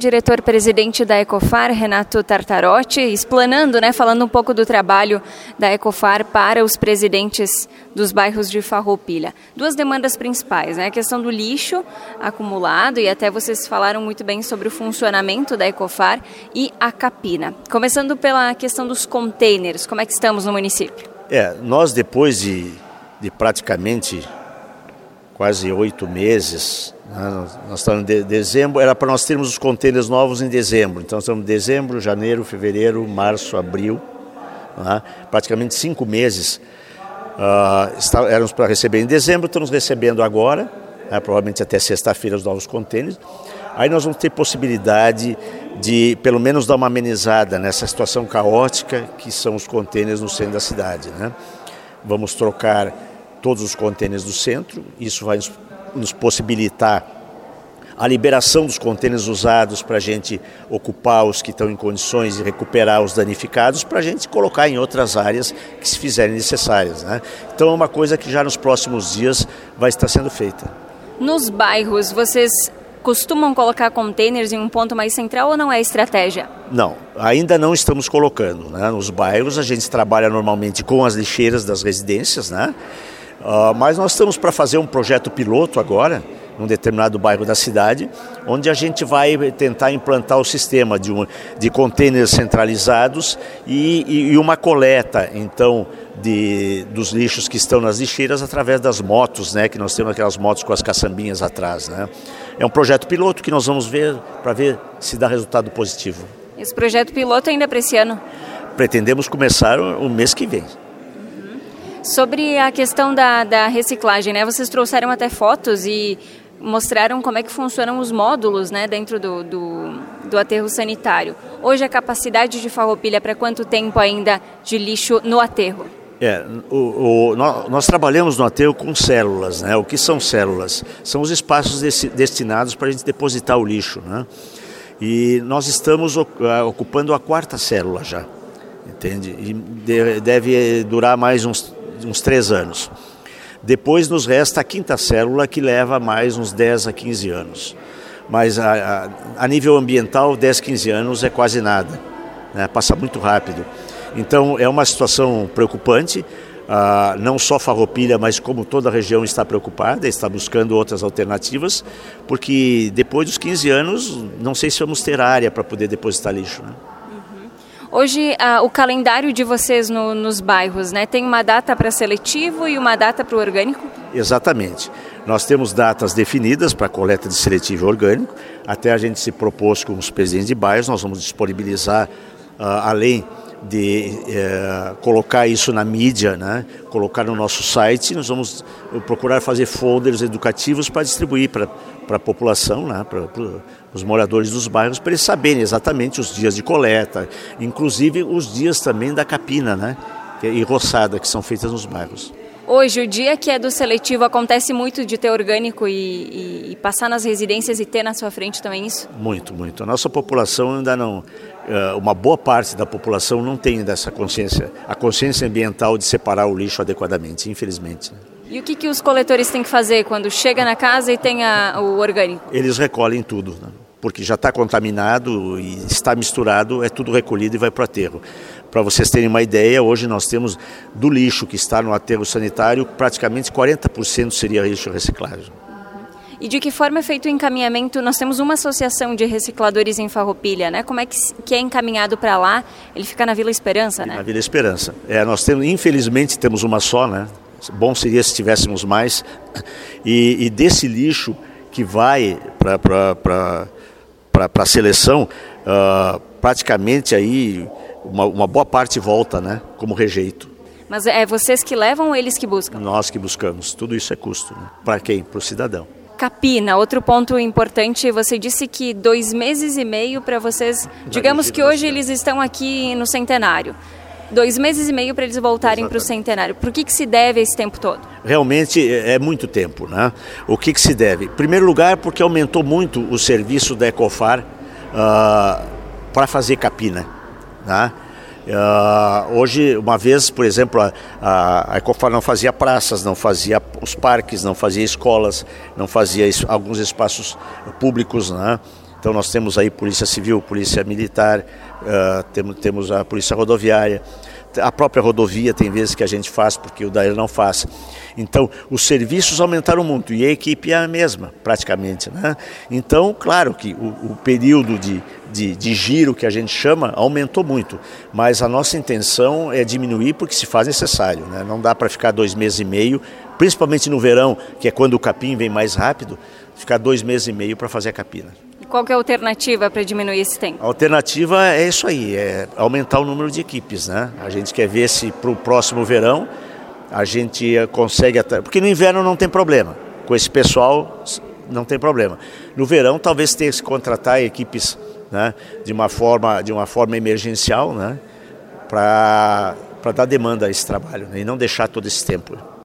Diretor-presidente da Ecofar, Renato Tartarotti, explanando, né, falando um pouco do trabalho da Ecofar para os presidentes dos bairros de Farroupilha. Duas demandas principais, né, a questão do lixo acumulado e até vocês falaram muito bem sobre o funcionamento da Ecofar e a capina. Começando pela questão dos containers, como é que estamos no município? É, nós depois de, de praticamente quase oito meses. Né? Nós estamos em dezembro, era para nós termos os contêineres novos em dezembro. Então estamos em dezembro, janeiro, fevereiro, março, abril, né? praticamente cinco meses. Uh, está, éramos para receber em dezembro, estamos recebendo agora, né? provavelmente até sexta-feira, os novos contêineres. Aí nós vamos ter possibilidade de, pelo menos, dar uma amenizada nessa situação caótica que são os contêineres no centro da cidade. Né? Vamos trocar todos os contêineres do centro. Isso vai nos, possibilitar a liberação dos contêineres usados para a gente ocupar os que estão em condições de recuperar os danificados, para a gente colocar em outras áreas que se fizerem necessárias. Né? Então é uma coisa que já nos próximos dias vai estar sendo feita. Nos bairros, vocês costumam colocar containers em um ponto mais central ou não é estratégia? Não, ainda não estamos colocando. Né? Nos bairros a gente trabalha normalmente com as lixeiras das residências, né? Uh, mas nós estamos para fazer um projeto piloto agora, num determinado bairro da cidade, onde a gente vai tentar implantar o sistema de, um, de containers centralizados e, e, e uma coleta, então, de, dos lixos que estão nas lixeiras através das motos, né, que nós temos aquelas motos com as caçambinhas atrás. Né. É um projeto piloto que nós vamos ver para ver se dá resultado positivo. Esse projeto piloto ainda é para esse ano? Pretendemos começar o mês que vem. Sobre a questão da, da reciclagem, né? Vocês trouxeram até fotos e mostraram como é que funcionam os módulos né, dentro do, do, do aterro sanitário. Hoje a capacidade de farroupilha para quanto tempo ainda de lixo no aterro? É, o, o, nós, trabalhamos no aterro com células, né? O que são células? São os espaços desse, destinados para a gente depositar o lixo, né? E nós estamos ocupando a quarta célula já, entende? E deve durar mais uns uns três anos. Depois nos resta a quinta célula, que leva mais uns 10 a 15 anos. Mas a, a, a nível ambiental, 10, 15 anos é quase nada, né? passa muito rápido. Então é uma situação preocupante. Ah, não só Farroupilha, mas como toda a região está preocupada, está buscando outras alternativas, porque depois dos 15 anos, não sei se vamos ter área para poder depositar lixo. Né? Hoje, uh, o calendário de vocês no, nos bairros, né? Tem uma data para seletivo e uma data para o orgânico? Exatamente. Nós temos datas definidas para coleta de seletivo orgânico. Até a gente se propôs com os presidentes de bairros, nós vamos disponibilizar, uh, além de uh, colocar isso na mídia, né? colocar no nosso site, nós vamos procurar fazer folders educativos para distribuir para a população, né? para os moradores dos bairros, para eles saberem exatamente os dias de coleta, inclusive os dias também da capina né? e roçada que são feitas nos bairros. Hoje, o dia que é do seletivo, acontece muito de ter orgânico e, e, passar nas residências e ter na sua frente também isso? Muito, muito. A nossa população ainda não. Eh, uma boa parte da população não tem dessa consciência, a consciência ambiental de separar o lixo adequadamente, infelizmente. E o que, que os coletores têm que fazer quando chega na casa e tem a, o orgânico? Eles recolhem tudo. Né? Porque já está contaminado e está misturado, é tudo recolhido e vai para o aterro. Para vocês terem uma ideia, hoje nós temos do lixo que está no aterro sanitário, praticamente 40% seria lixo reciclável. E de que forma é feito o encaminhamento? Nós temos uma associação de recicladores em Farroupilha, né? Como é que, que é encaminhado para lá? Ele fica na Vila Esperança, né? Na Vila Esperança. É, nós temos, infelizmente, temos uma só, né? Bom seria se tivéssemos mais. E, e desse lixo que vai para para a seleção, uh, praticamente aí uma, uma, boa parte volta, né, como rejeito. Mas é vocês que levam ou eles que buscam? Nós que buscamos. Tudo isso é custo. Né? Para quem? Para o cidadão. Capina, outro ponto importante, você disse que dois meses e meio para vocês, digamos que hoje eles estão aqui no centenário dois meses e meio para eles voltarem para o centenário. Por que, que se deve esse tempo todo? Realmente é, é muito tempo, né? O que, que se deve? Em primeiro lugar, porque aumentou muito o serviço da Ecofar uh, para fazer capina, né? Uh, hoje, uma vez, por exemplo, a, a, a, Ecofar não fazia praças, não fazia os parques, não fazia escolas, não fazia es, alguns espaços públicos, né? Então nós temos aí Polícia Civil, Polícia Militar, uh, temos, temos a Polícia Rodoviária, a própria rodovia tem vezes que a gente faz porque o Daíra não faz. Então, os serviços aumentaram muito e a equipe é a mesma, praticamente. Né? Então, claro que o, o período de, de, de, giro que a gente chama aumentou muito, mas a nossa intenção é diminuir porque se faz necessário. Né? Não dá para ficar dois meses e meio, principalmente no verão, que é quando o capim vem mais rápido, ficar dois meses e meio para fazer a capina. Qual é a alternativa para diminuir esse tempo? A alternativa é isso aí, é aumentar o número de equipes, né? A gente quer ver se para o próximo verão a gente consegue, porque no inverno não tem problema, com esse pessoal não tem problema. No verão talvez tenha que contratar equipes, né? De uma forma, de uma forma emergencial, né? Para para dar demanda a esse trabalho né? e não deixar todo esse tempo.